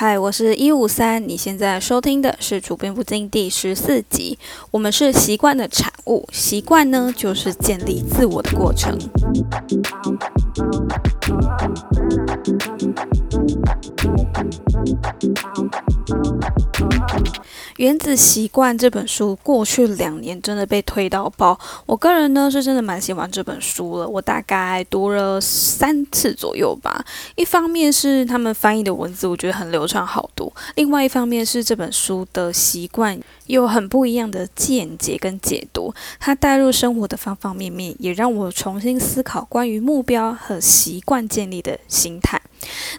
嗨，我是一五三，你现在收听的是《主编不进》第十四集。我们是习惯的产物，习惯呢就是建立自我的过程。《原子习惯》这本书过去两年真的被推到爆，我个人呢是真的蛮喜欢这本书了，我大概读了三次左右吧。一方面是他们翻译的文字，我觉得很流畅好读；另外一方面是这本书的习惯有很不一样的见解跟解读，它带入生活的方方面面，也让我重新思考关于目标和习惯建立的心态。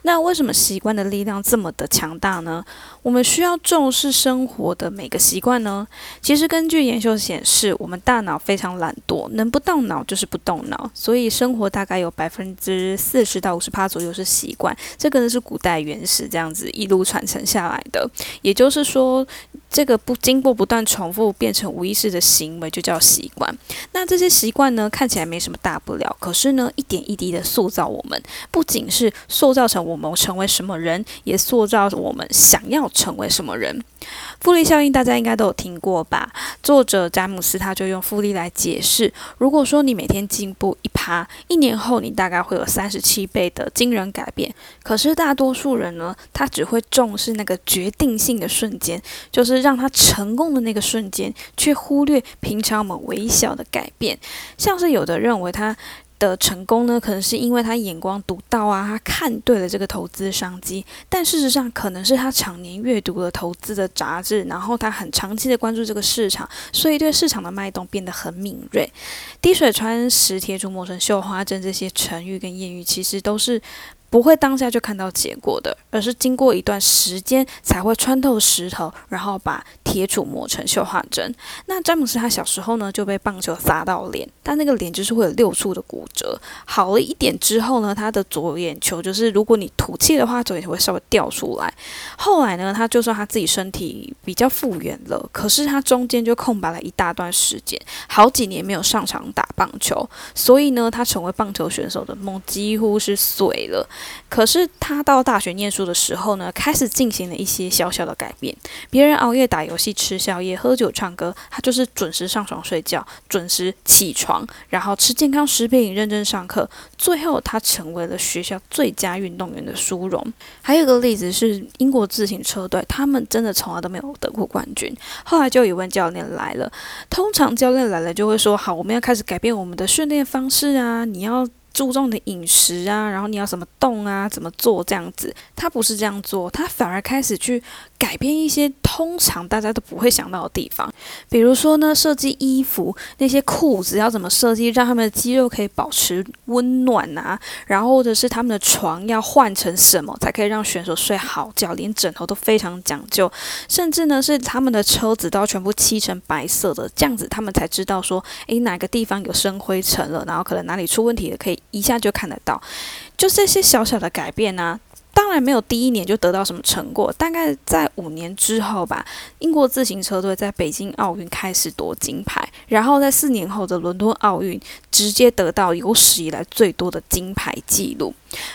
那为什么习惯的力量这么的强大呢？我们需要重视生活的每个习惯呢？其实根据研究显示，我们大脑非常懒惰，能不动脑就是不动脑，所以生活大概有百分之四十到五十趴左右是习惯。这个呢是古代原始这样子一路传承下来的，也就是说，这个不经过不断重复变成无意识的行为就叫习惯。那这些习惯呢看起来没什么大不了，可是呢一点一滴的塑造我们，不仅是塑造成我们成为什么人，也塑造我们想要成为什么人。复利效应大家应该都有听过吧？作者詹姆斯他就用复利来解释：如果说你每天进步一趴，一年后你大概会有三十七倍的惊人改变。可是大多数人呢，他只会重视那个决定性的瞬间，就是让他成功的那个瞬间，却忽略平常我们微小的改变。像是有的认为他。的成功呢，可能是因为他眼光独到啊，他看对了这个投资商机。但事实上，可能是他常年阅读了投资的杂志，然后他很长期的关注这个市场，所以对市场的脉动变得很敏锐。滴水穿石、铁杵磨成绣花针这些成语跟谚语，其实都是。不会当下就看到结果的，而是经过一段时间才会穿透石头，然后把铁杵磨成绣花针。那詹姆斯他小时候呢就被棒球砸到脸，但那个脸就是会有六处的骨折。好了一点之后呢，他的左眼球就是如果你吐气的话，左眼球会稍微掉出来。后来呢，他就算他自己身体比较复原了，可是他中间就空白了一大段时间，好几年没有上场打棒球，所以呢，他成为棒球选手的梦几乎是碎了。可是他到大学念书的时候呢，开始进行了一些小小的改变。别人熬夜打游戏、吃宵夜、喝酒、唱歌，他就是准时上床睡觉，准时起床，然后吃健康食品，认真上课。最后，他成为了学校最佳运动员的殊荣。还有一个例子是英国自行车队，他们真的从来都没有得过冠军。后来就有位教练来了，通常教练来了就会说：“好，我们要开始改变我们的训练方式啊，你要。”注重的饮食啊，然后你要怎么动啊，怎么做这样子？他不是这样做，他反而开始去改变一些通常大家都不会想到的地方。比如说呢，设计衣服那些裤子要怎么设计，让他们的肌肉可以保持温暖啊，然后或者是他们的床要换成什么才可以让选手睡好觉，连枕头都非常讲究。甚至呢，是他们的车子都要全部漆成白色的，这样子他们才知道说，诶，哪个地方有生灰尘了，然后可能哪里出问题了，可以。一下就看得到，就这些小小的改变呢。当然没有第一年就得到什么成果，大概在五年之后吧，英国自行车队在北京奥运开始夺金牌，然后在四年后的伦敦奥运直接得到有史以来最多的金牌纪录。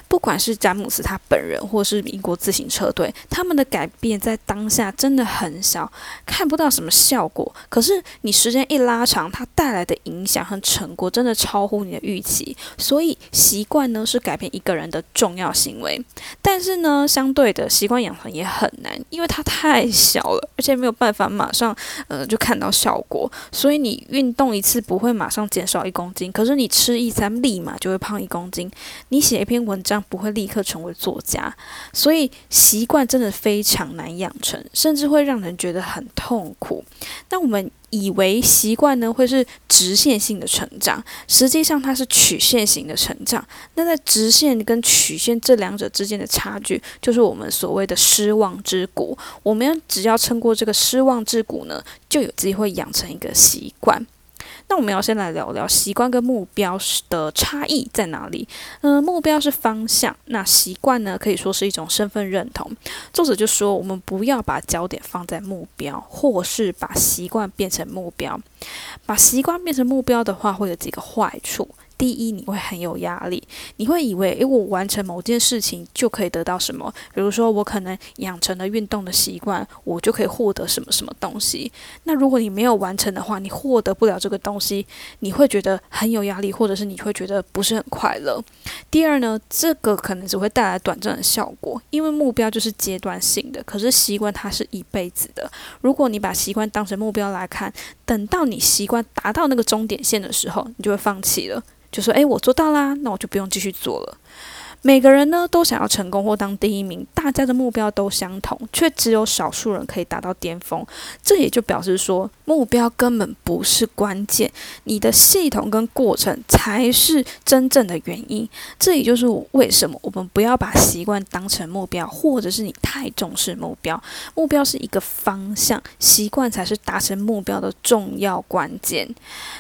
不管是詹姆斯他本人，或是英国自行车队，他们的改变在当下真的很小，看不到什么效果。可是你时间一拉长，它带来的影响和成果真的超乎你的预期。所以习惯呢，是改变一个人的重要行为。但是呢，相对的习惯养成也很难，因为它太小了，而且没有办法马上呃就看到效果。所以你运动一次不会马上减少一公斤，可是你吃一餐立马就会胖一公斤。你写一篇。文章不会立刻成为作家，所以习惯真的非常难养成，甚至会让人觉得很痛苦。那我们以为习惯呢会是直线性的成长，实际上它是曲线型的成长。那在直线跟曲线这两者之间的差距，就是我们所谓的失望之谷。我们只要撑过这个失望之谷呢，就有机会养成一个习惯。那我们要先来聊聊习惯跟目标的差异在哪里？嗯，目标是方向，那习惯呢可以说是一种身份认同。作者就说，我们不要把焦点放在目标，或是把习惯变成目标。把习惯变成目标的话，会有几个坏处。第一，你会很有压力，你会以为，诶，我完成某件事情就可以得到什么？比如说，我可能养成了运动的习惯，我就可以获得什么什么东西。那如果你没有完成的话，你获得不了这个东西，你会觉得很有压力，或者是你会觉得不是很快乐。第二呢，这个可能只会带来短暂的效果，因为目标就是阶段性的，可是习惯它是一辈子的。如果你把习惯当成目标来看，等到你习惯达到那个终点线的时候，你就会放弃了。就说：“哎，我做到啦，那我就不用继续做了。”每个人呢都想要成功或当第一名，大家的目标都相同，却只有少数人可以达到巅峰。这也就表示说，目标根本不是关键，你的系统跟过程才是真正的原因。这也就是为什么我们不要把习惯当成目标，或者是你太重视目标。目标是一个方向，习惯才是达成目标的重要关键。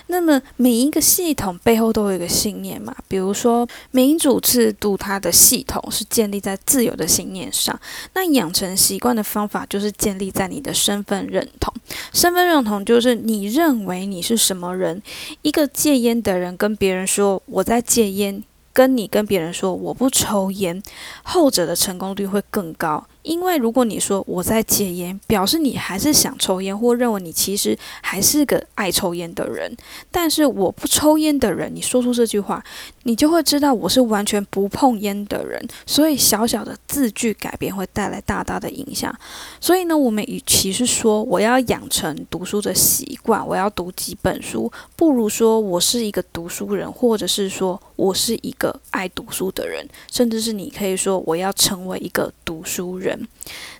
那么每一个系统背后都有一个信念嘛，比如说民主制度，它。它的系统是建立在自由的信念上，那养成习惯的方法就是建立在你的身份认同。身份认同就是你认为你是什么人。一个戒烟的人跟别人说我在戒烟，跟你跟别人说我不抽烟，后者的成功率会更高。因为如果你说我在戒烟，表示你还是想抽烟，或认为你其实还是个爱抽烟的人。但是我不抽烟的人，你说出这句话，你就会知道我是完全不碰烟的人。所以小小的字句改变会带来大大的影响。所以呢，我们与其是说我要养成读书的习惯，我要读几本书，不如说我是一个读书人，或者是说我是一个爱读书的人，甚至是你可以说我要成为一个读书人。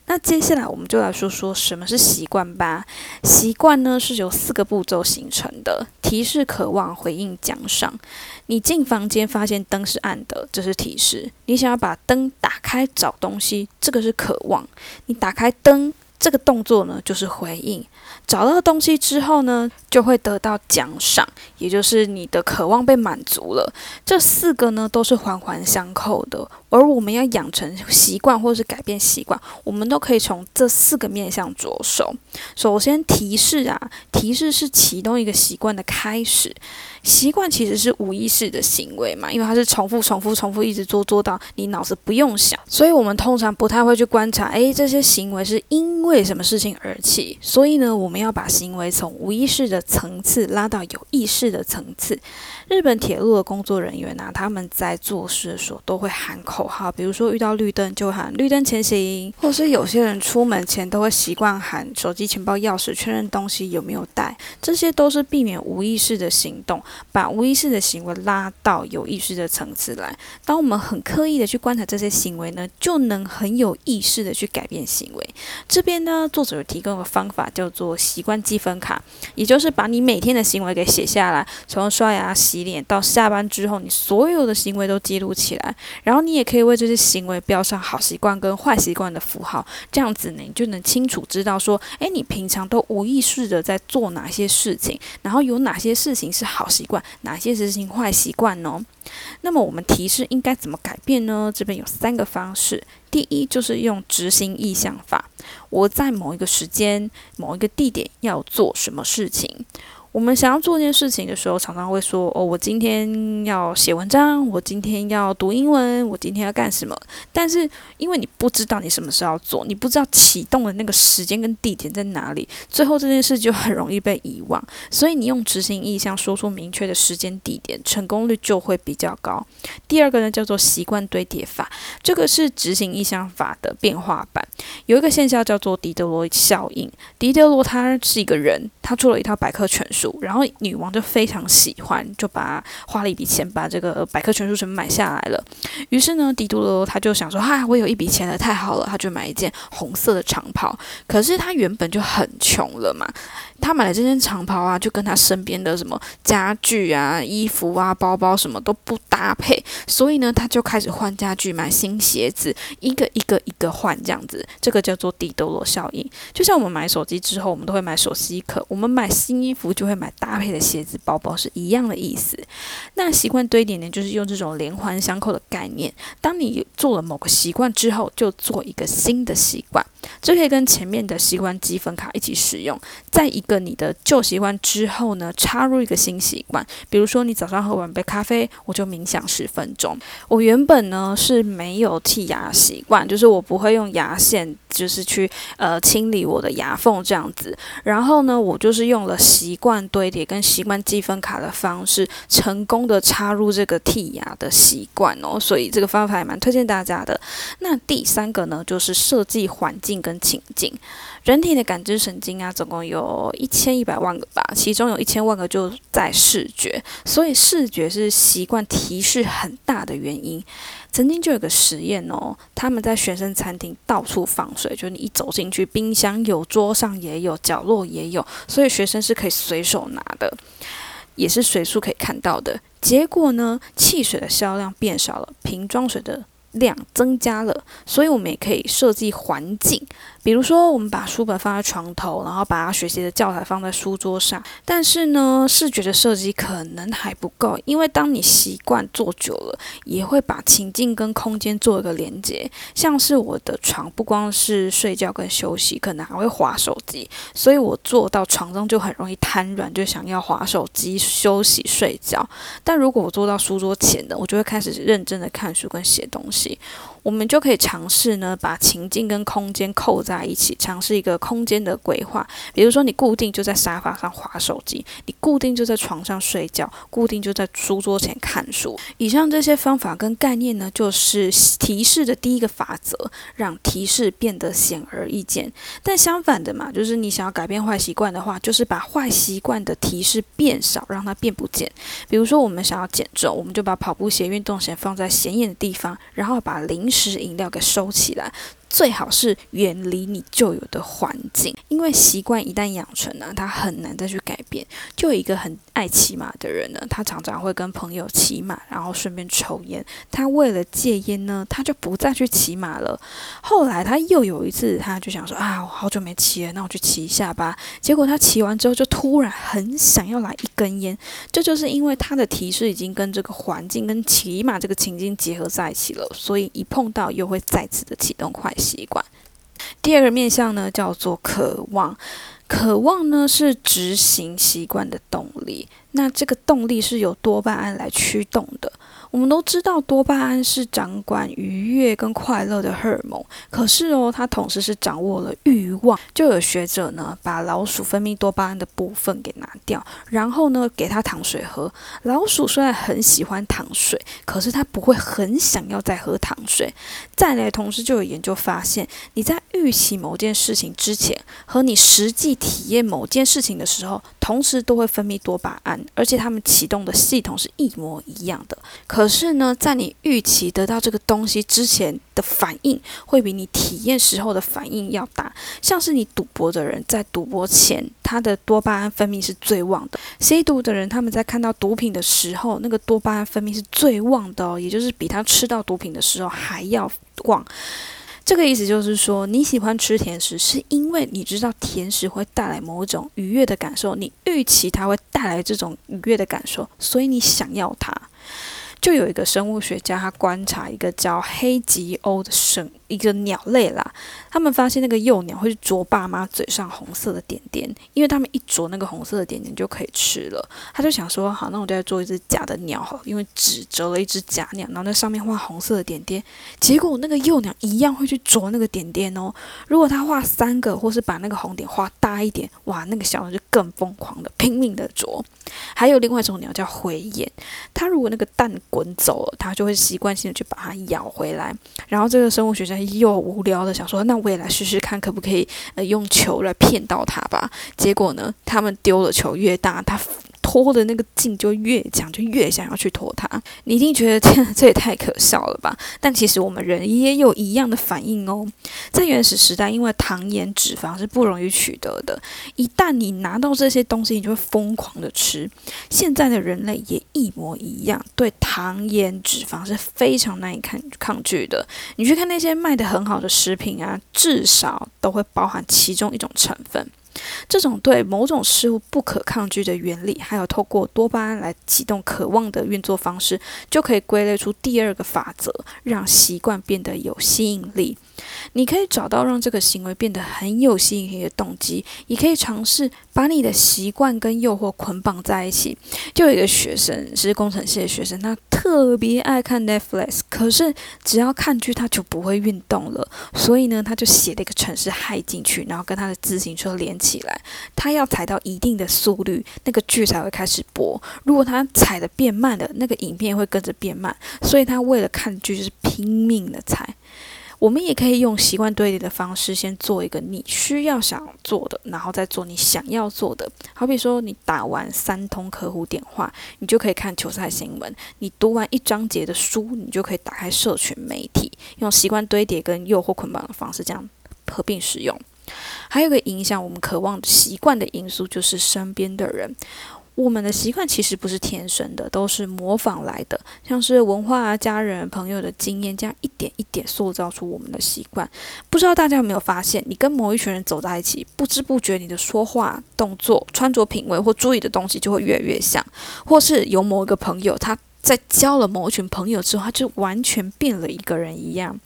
那接下来我们就来说说什么是习惯吧。习惯呢是由四个步骤形成的：提示、渴望、回应、奖赏。你进房间发现灯是暗的，这是提示；你想要把灯打开找东西，这个是渴望。你打开灯。这个动作呢，就是回应。找到东西之后呢，就会得到奖赏，也就是你的渴望被满足了。这四个呢，都是环环相扣的。而我们要养成习惯，或是改变习惯，我们都可以从这四个面向着手。首先，提示啊，提示是启动一个习惯的开始。习惯其实是无意识的行为嘛，因为它是重复、重复、重复，一直做做到你脑子不用想，所以我们通常不太会去观察，哎，这些行为是因为什么事情而起。所以呢，我们要把行为从无意识的层次拉到有意识的层次。日本铁路的工作人员呢，他们在做事的时候都会喊口号，比如说遇到绿灯就喊绿灯前行，或是有些人出门前都会习惯喊手机、钱包、钥匙，确认东西有没有带，这些都是避免无意识的行动。把无意识的行为拉到有意识的层次来。当我们很刻意的去观察这些行为呢，就能很有意识的去改变行为。这边呢，作者有提供个方法，叫做习惯积分卡，也就是把你每天的行为给写下来，从刷牙、洗洗脸到下班之后，你所有的行为都记录起来。然后你也可以为这些行为标上好习惯跟坏习惯的符号，这样子，你就能清楚知道说，诶，你平常都无意识的在做哪些事情，然后有哪些事情是好习惯。哪些事情坏习惯呢？那么我们提示应该怎么改变呢？这边有三个方式。第一就是用执行意向法，我在某一个时间、某一个地点要做什么事情。我们想要做一件事情的时候，常常会说：“哦，我今天要写文章，我今天要读英文，我今天要干什么？”但是因为你不知道你什么时候要做，你不知道启动的那个时间跟地点在哪里，最后这件事就很容易被遗忘。所以你用执行意向说出明确的时间地点，成功率就会比较高。第二个呢，叫做习惯堆叠法，这个是执行意向法的变化版。有一个现象叫做狄德罗效应。狄德罗他是一个人，他出了一套百科全书。然后女王就非常喜欢，就把花了一笔钱把这个百科全书全部买下来了。于是呢，迪多罗他就想说：“哈，我有一笔钱了，太好了！”他就买一件红色的长袍。可是他原本就很穷了嘛。他买了这件长袍啊，就跟他身边的什么家具啊、衣服啊、包包什么都不搭配，所以呢，他就开始换家具、买新鞋子，一个一个一个换这样子。这个叫做底德罗效应。就像我们买手机之后，我们都会买手机壳；我们买新衣服就会会买搭配的鞋子、包包是一样的意思。那习惯堆叠呢，就是用这种连环相扣的概念。当你做了某个习惯之后，就做一个新的习惯，这可以跟前面的习惯积分卡一起使用。在一个你的旧习惯之后呢，插入一个新习惯，比如说你早上喝完杯咖啡，我就冥想十分钟。我原本呢是没有剔牙习惯，就是我不会用牙线。就是去呃清理我的牙缝这样子，然后呢，我就是用了习惯堆叠跟习惯积分卡的方式，成功的插入这个剔牙的习惯哦，所以这个方法也蛮推荐大家的。那第三个呢，就是设计环境跟情境。人体的感知神经啊，总共有一千一百万个吧，其中有一千万个就在视觉，所以视觉是习惯提示很大的原因。曾经就有个实验哦，他们在学生餐厅到处放水，就你一走进去，冰箱有，桌上也有，角落也有，所以学生是可以随手拿的，也是随处可以看到的。结果呢，汽水的销量变少了，瓶装水的量增加了，所以我们也可以设计环境。比如说，我们把书本放在床头，然后把学习的教材放在书桌上。但是呢，视觉的设计可能还不够，因为当你习惯坐久了，也会把情境跟空间做一个连接。像是我的床，不光是睡觉跟休息，可能还会划手机，所以我坐到床上就很容易瘫软，就想要划手机休息睡觉。但如果我坐到书桌前的，我就会开始认真的看书跟写东西。我们就可以尝试呢，把情境跟空间扣在在一起，尝试一个空间的规划。比如说，你固定就在沙发上划手机，你固定就在床上睡觉，固定就在书桌前看书。以上这些方法跟概念呢，就是提示的第一个法则，让提示变得显而易见。但相反的嘛，就是你想要改变坏习惯的话，就是把坏习惯的提示变少，让它变不见。比如说，我们想要减重，我们就把跑步鞋、运动鞋放在显眼的地方，然后把零。食饮料给收起来。最好是远离你旧有的环境，因为习惯一旦养成呢，它很难再去改变。就一个很爱骑马的人呢，他常常会跟朋友骑马，然后顺便抽烟。他为了戒烟呢，他就不再去骑马了。后来他又有一次，他就想说啊，我好久没骑了，那我去骑一下吧。结果他骑完之后，就突然很想要来一根烟。这就是因为他的提示已经跟这个环境、跟骑马这个情境结合在一起了，所以一碰到又会再次的启动快。习惯，第二个面向呢，叫做渴望。渴望呢，是执行习惯的动力。那这个动力是由多巴胺来驱动的。我们都知道多巴胺是掌管愉悦跟快乐的荷尔蒙，可是哦，它同时是掌握了欲望。就有学者呢，把老鼠分泌多巴胺的部分给拿掉，然后呢，给它糖水喝。老鼠虽然很喜欢糖水，可是它不会很想要再喝糖水。再来，同时就有研究发现，你在预期某件事情之前，和你实际体验某件事情的时候，同时都会分泌多巴胺，而且它们启动的系统是一模一样的。可是呢，在你预期得到这个东西之前的反应，会比你体验时候的反应要大。像是你赌博的人，在赌博前，他的多巴胺分泌是最旺的；吸毒的人，他们在看到毒品的时候，那个多巴胺分泌是最旺的哦，也就是比他吃到毒品的时候还要旺。这个意思就是说，你喜欢吃甜食，是因为你知道甜食会带来某种愉悦的感受，你预期它会带来这种愉悦的感受，所以你想要它。就有一个生物学家，他观察一个叫黑吉鸥的生一个鸟类啦，他们发现那个幼鸟会啄爸妈嘴上红色的点点，因为他们一啄那个红色的点点就可以吃了。他就想说，好，那我就要做一只假的鸟好，因为只折了一只假鸟，然后在上面画红色的点点。结果那个幼鸟一样会去啄那个点点哦。如果他画三个，或是把那个红点画大一点，哇，那个小鸟就更疯狂的 拼命的啄。还有另外一种鸟叫灰雁，它如果那个蛋滚走了，它就会习惯性的去把它咬回来。然后这个生物学家又无聊的想说，那我也来试试看，可不可以呃用球来骗到他吧？结果呢，他们丢的球越大，他。拖的那个劲就越强，就越想要去拖它。你一定觉得天，这也太可笑了吧？但其实我们人也有一样的反应哦。在原始时代，因为糖盐脂肪是不容易取得的，一旦你拿到这些东西，你就会疯狂的吃。现在的人类也一模一样，对糖盐脂肪是非常难以抗抗拒的。你去看那些卖的很好的食品啊，至少都会包含其中一种成分。这种对某种事物不可抗拒的原理，还有透过多巴胺来启动渴望的运作方式，就可以归类出第二个法则，让习惯变得有吸引力。你可以找到让这个行为变得很有吸引力的动机，也可以尝试把你的习惯跟诱惑捆绑在一起。就有一个学生是工程系的学生，他特别爱看 Netflix，可是只要看剧他就不会运动了，所以呢，他就写了一个程式害进去，然后跟他的自行车连起来，他要踩到一定的速率，那个剧才会开始播。如果他踩的变慢了，那个影片会跟着变慢，所以他为了看剧就是拼命的踩。我们也可以用习惯堆叠的方式，先做一个你需要想做的，然后再做你想要做的。好比说，你打完三通客户电话，你就可以看球赛新闻；你读完一章节的书，你就可以打开社群媒体。用习惯堆叠跟诱惑捆绑的方式，这样合并使用。还有个影响我们渴望习惯的因素，就是身边的人。我们的习惯其实不是天生的，都是模仿来的，像是文化啊、家人、朋友的经验，这样一点一点塑造出我们的习惯。不知道大家有没有发现，你跟某一群人走在一起，不知不觉你的说话、动作、穿着品味或注意的东西就会越来越像，或是有某一个朋友，他在交了某一群朋友之后，他就完全变了一个人一样。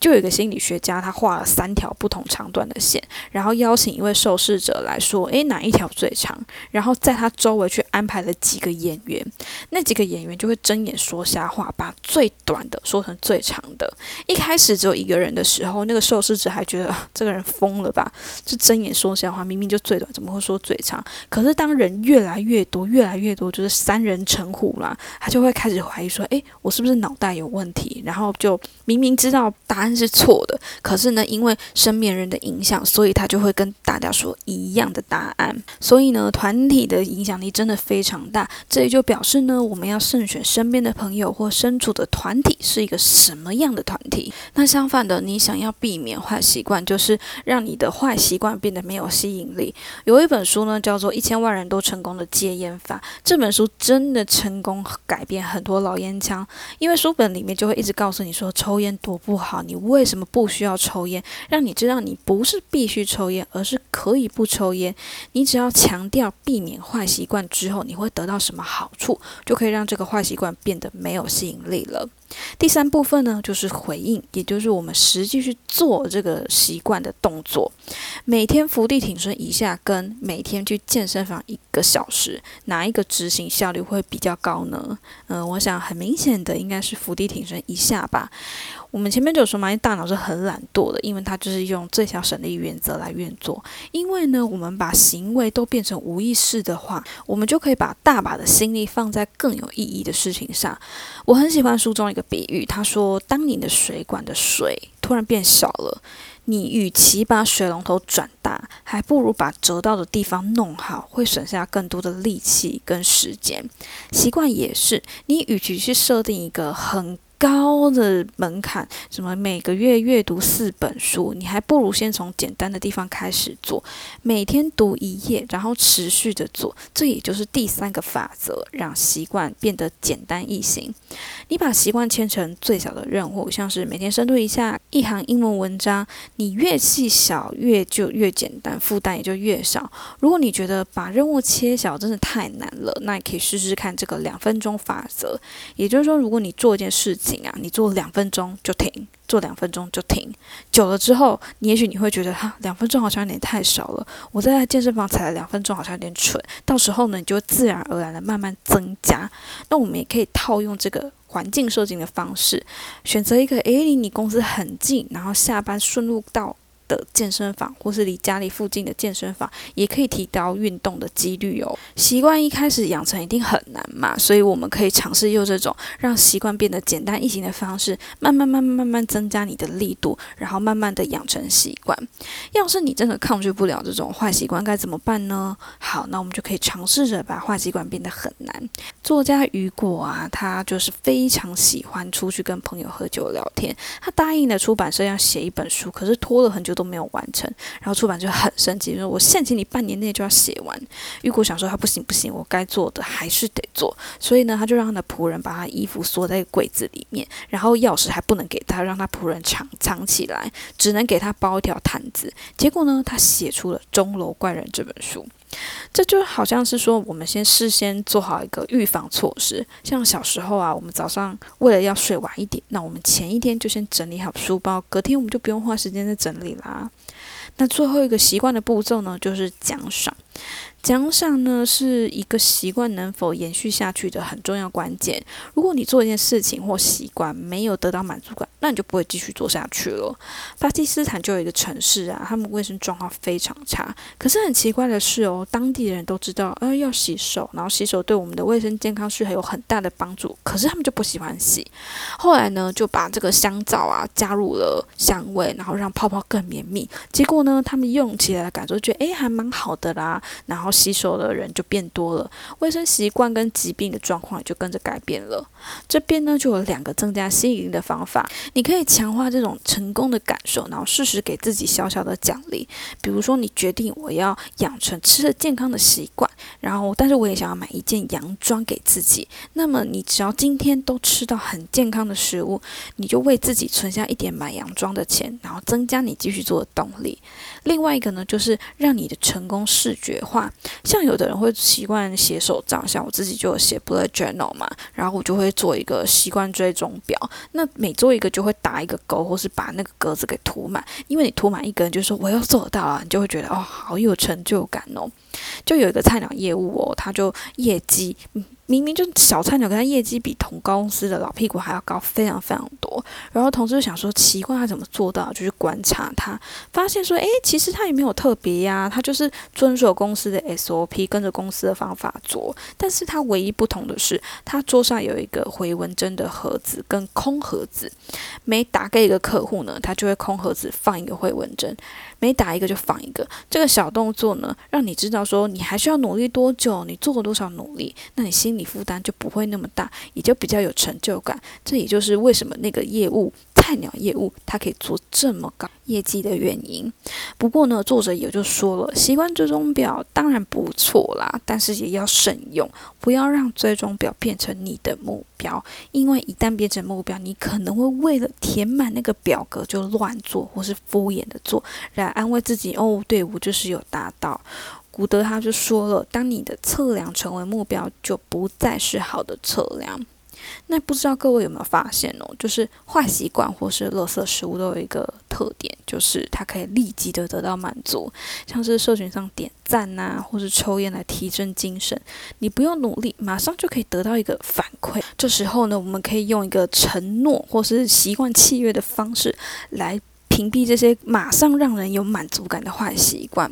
就有一个心理学家，他画了三条不同长短的线，然后邀请一位受试者来说：“诶，哪一条最长？”然后在他周围去安排了几个演员，那几个演员就会睁眼说瞎话，把最短的说成最长的。一开始只有一个人的时候，那个受试者还觉得这个人疯了吧？就睁眼说瞎话，明明就最短，怎么会说最长？可是当人越来越多，越来越多，就是三人成虎啦，他就会开始怀疑说：“诶，我是不是脑袋有问题？”然后就明明知道。答案是错的，可是呢，因为身边人的影响，所以他就会跟大家说一样的答案。所以呢，团体的影响力真的非常大。这也就表示呢，我们要慎选身边的朋友或身处的团体是一个什么样的团体。那相反的，你想要避免坏习惯，就是让你的坏习惯变得没有吸引力。有一本书呢，叫做《一千万人都成功的戒烟法》。这本书真的成功改变很多老烟枪，因为书本里面就会一直告诉你说，抽烟多不好。好你为什么不需要抽烟？让你知道你不是必须抽烟，而是可以不抽烟。你只要强调避免坏习惯之后，你会得到什么好处，就可以让这个坏习惯变得没有吸引力了。第三部分呢，就是回应，也就是我们实际去做这个习惯的动作。每天伏地挺身一下，跟每天去健身房一个小时，哪一个执行效率会比较高呢？嗯，我想很明显的应该是伏地挺身一下吧。我们前面就有说嘛，大脑是很懒惰的，因为它就是用最小省力原则来运作。因为呢，我们把行为都变成无意识的话，我们就可以把大把的心力放在更有意义的事情上。我很喜欢书中一个比喻，他说，当你的水管的水突然变小了，你与其把水龙头转大，还不如把折到的地方弄好，会省下更多的力气跟时间。习惯也是，你与其去设定一个很高的门槛，什么每个月阅读四本书，你还不如先从简单的地方开始做，每天读一页，然后持续的做，这也就是第三个法则，让习惯变得简单易行。你把习惯切成最小的任务，像是每天深度一下一行英文文章，你越细小越就越简单，负担也就越少。如果你觉得把任务切小真的太难了，那你可以试试看这个两分钟法则，也就是说，如果你做一件事情，啊，你做两分钟就停，做两分钟就停，久了之后，你也许你会觉得哈，两分钟好像有点太少了。我在健身房踩了两分钟，好像有点蠢。到时候呢，你就自然而然的慢慢增加。那我们也可以套用这个环境设计的方式，选择一个诶离你公司很近，然后下班顺路到。的健身房，或是离家里附近的健身房，也可以提高运动的几率哦。习惯一开始养成一定很难嘛，所以我们可以尝试用这种让习惯变得简单易行的方式，慢慢、慢慢、慢慢增加你的力度，然后慢慢的养成习惯。要是你真的抗拒不了这种坏习惯，该怎么办呢？好，那我们就可以尝试着把坏习惯变得很难。作家雨果啊，他就是非常喜欢出去跟朋友喝酒聊天。他答应了出版社要写一本书，可是拖了很久。都没有完成，然后出版就很生气，说我限期你半年内就要写完。玉果想说他不行不行，我该做的还是得做，所以呢，他就让他的仆人把他衣服锁在柜子里面，然后钥匙还不能给他，让他仆人藏藏起来，只能给他包一条毯子。结果呢，他写出了《钟楼怪人》这本书。这就好像是说，我们先事先做好一个预防措施。像小时候啊，我们早上为了要睡晚一点，那我们前一天就先整理好书包，隔天我们就不用花时间再整理啦。那最后一个习惯的步骤呢，就是奖赏。奖赏呢是一个习惯能否延续下去的很重要关键。如果你做一件事情或习惯没有得到满足感，那你就不会继续做下去了。巴基斯坦就有一个城市啊，他们卫生状况非常差。可是很奇怪的是哦，当地人都知道，呃，要洗手，然后洗手对我们的卫生健康是很有很大的帮助。可是他们就不喜欢洗。后来呢，就把这个香皂啊加入了香味，然后让泡泡更绵密。结果呢，他们用起来的感受觉得，诶，还蛮好的啦。然后洗手的人就变多了，卫生习惯跟疾病的状况也就跟着改变了。这边呢就有两个增加吸引力的方法，你可以强化这种成功的感受，然后适时给自己小小的奖励。比如说，你决定我要养成吃的健康的习惯，然后但是我也想要买一件洋装给自己。那么你只要今天都吃到很健康的食物，你就为自己存下一点买洋装的钱，然后增加你继续做的动力。另外一个呢，就是让你的成功视觉化。像有的人会习惯写手账，像我自己就有写 bullet journal 嘛，然后我就会做一个习惯追踪表。那每做一个就会打一个勾，或是把那个格子给涂满。因为你涂满一根，就说我又做到了，你就会觉得哦，好有成就感哦。就有一个菜鸟业务哦，他就业绩。明明就小菜鸟，可他业绩比同公司的老屁股还要高，非常非常多。然后同事就想说，奇怪，他怎么做到？就去观察他，发现说，诶，其实他也没有特别呀，他就是遵守公司的 SOP，跟着公司的方法做。但是他唯一不同的是，他桌上有一个回纹针的盒子跟空盒子，每打给一个客户呢，他就会空盒子放一个回纹针。每打一个就放一个，这个小动作呢，让你知道说你还需要努力多久，你做了多少努力，那你心理负担就不会那么大，也就比较有成就感。这也就是为什么那个业务。菜鸟业务，它可以做这么高业绩的原因。不过呢，作者也就说了，习惯追踪表当然不错啦，但是也要慎用，不要让追踪表变成你的目标。因为一旦变成目标，你可能会为了填满那个表格就乱做，或是敷衍的做，来安慰自己哦，对我就是有达到。古德他就说了，当你的测量成为目标，就不再是好的测量。那不知道各位有没有发现哦？就是坏习惯或是垃圾食物都有一个特点，就是它可以立即的得到满足，像是社群上点赞呐，或是抽烟来提振精神，你不用努力，马上就可以得到一个反馈。这时候呢，我们可以用一个承诺或是习惯契约的方式来。屏蔽这些马上让人有满足感的坏习惯，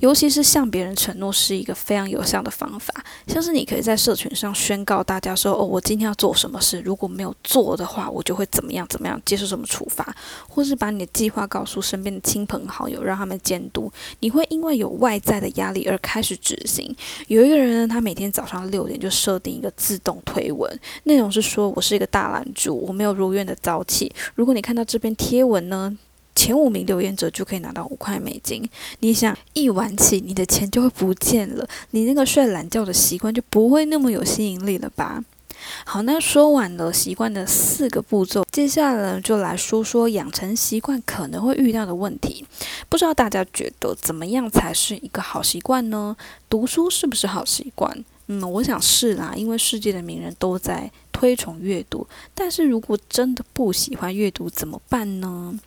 尤其是向别人承诺是一个非常有效的方法。像是你可以在社群上宣告大家说：“哦，我今天要做什么事，如果没有做的话，我就会怎么样怎么样，接受什么处罚。”或是把你的计划告诉身边的亲朋好友，让他们监督。你会因为有外在的压力而开始执行。有一个人呢，他每天早上六点就设定一个自动推文，内容是说：“我是一个大懒猪，我没有如愿的早起。如果你看到这篇贴文呢？”前五名留言者就可以拿到五块美金。你想一晚起，你的钱就会不见了，你那个睡懒觉的习惯就不会那么有吸引力了吧？好，那说完了习惯的四个步骤，接下来就来说说养成习惯可能会遇到的问题。不知道大家觉得怎么样才是一个好习惯呢？读书是不是好习惯？嗯，我想是啦，因为世界的名人都在推崇阅读。但是如果真的不喜欢阅读怎么办呢？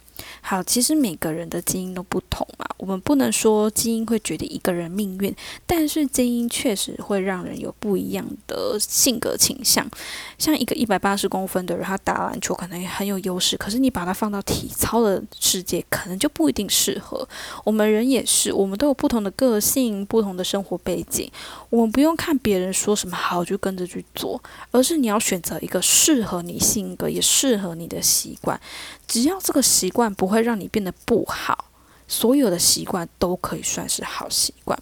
好，其实每个人的基因都不同嘛，我们不能说基因会决定一个人命运，但是基因确实会让人有不一样的性格倾向。像一个一百八十公分的人，他打篮球可能也很有优势，可是你把他放到体操的世界，可能就不一定适合。我们人也是，我们都有不同的个性，不同的生活背景，我们不用看别人说什么好就跟着去做，而是你要选择一个适合你性格也适合你的习惯。只要这个习惯不会让你变得不好，所有的习惯都可以算是好习惯。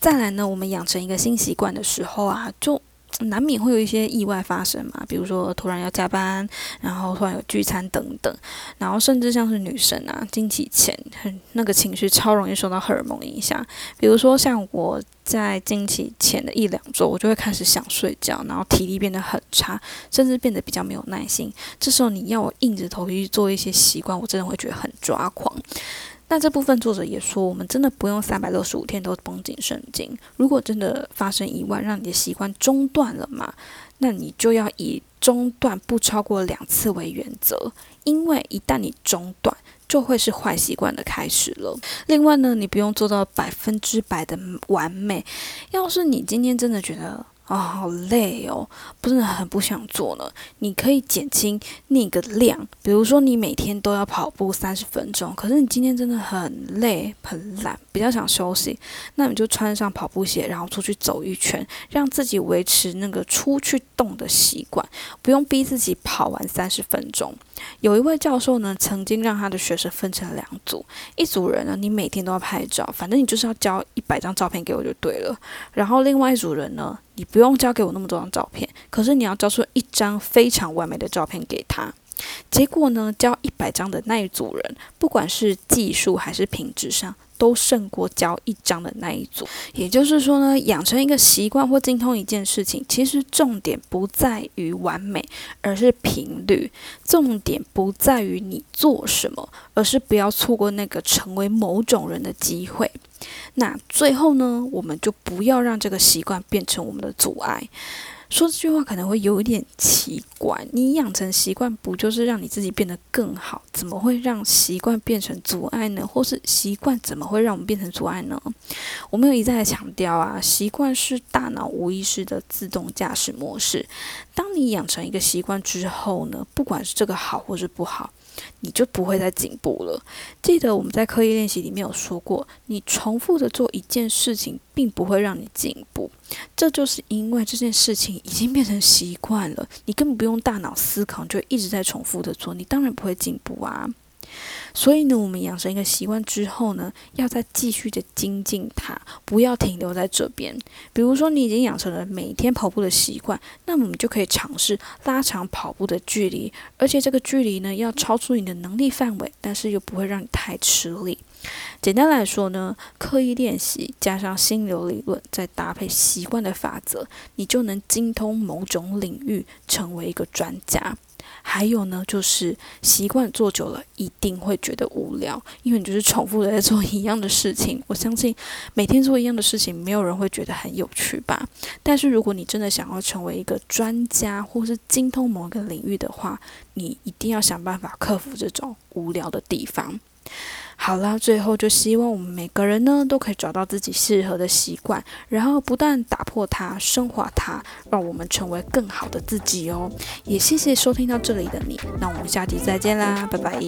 再来呢，我们养成一个新习惯的时候啊，就难免会有一些意外发生嘛，比如说突然要加班，然后突然有聚餐等等，然后甚至像是女生啊，经期前很那个情绪超容易受到荷尔蒙影响，比如说像我在经期前的一两周，我就会开始想睡觉，然后体力变得很差，甚至变得比较没有耐心。这时候你要我硬着头皮去做一些习惯，我真的会觉得很抓狂。那这部分作者也说，我们真的不用三百六十五天都绷紧神经。如果真的发生意外，让你的习惯中断了嘛，那你就要以中断不超过两次为原则。因为一旦你中断，就会是坏习惯的开始了。另外呢，你不用做到百分之百的完美。要是你今天真的觉得，啊，好累哦，不是很不想做呢。你可以减轻那个量，比如说你每天都要跑步三十分钟，可是你今天真的很累、很懒，比较想休息，那你就穿上跑步鞋，然后出去走一圈，让自己维持那个出去动的习惯，不用逼自己跑完三十分钟。有一位教授呢，曾经让他的学生分成两组，一组人呢，你每天都要拍照，反正你就是要交一百张照片给我就对了。然后另外一组人呢，你不用交给我那么多张照片，可是你要交出一张非常完美的照片给他。结果呢，交一百张的那一组人，不管是技术还是品质上。都胜过交一张的那一组。也就是说呢，养成一个习惯或精通一件事情，其实重点不在于完美，而是频率；重点不在于你做什么，而是不要错过那个成为某种人的机会。那最后呢，我们就不要让这个习惯变成我们的阻碍。说这句话可能会有一点奇怪，你养成习惯不就是让你自己变得更好？怎么会让习惯变成阻碍呢？或是习惯怎么会让我们变成阻碍呢？我们有一再的强调啊，习惯是大脑无意识的自动驾驶模式。当你养成一个习惯之后呢，不管是这个好或是不好。你就不会再进步了。记得我们在刻意练习里面有说过，你重复的做一件事情，并不会让你进步。这就是因为这件事情已经变成习惯了，你根本不用大脑思考，就一直在重复的做，你当然不会进步啊。所以呢，我们养成一个习惯之后呢，要再继续的精进它，不要停留在这边。比如说，你已经养成了每天跑步的习惯，那么我们就可以尝试拉长跑步的距离，而且这个距离呢，要超出你的能力范围，但是又不会让你太吃力。简单来说呢，刻意练习加上心流理论，再搭配习惯的法则，你就能精通某种领域，成为一个专家。还有呢，就是习惯做久了，一定会觉得无聊，因为你就是重复的在做一样的事情。我相信每天做一样的事情，没有人会觉得很有趣吧。但是如果你真的想要成为一个专家，或是精通某个领域的话，你一定要想办法克服这种无聊的地方。好啦，最后就希望我们每个人呢都可以找到自己适合的习惯，然后不断打破它、升华它，让我们成为更好的自己哦。也谢谢收听到这里的你，那我们下期再见啦，拜拜。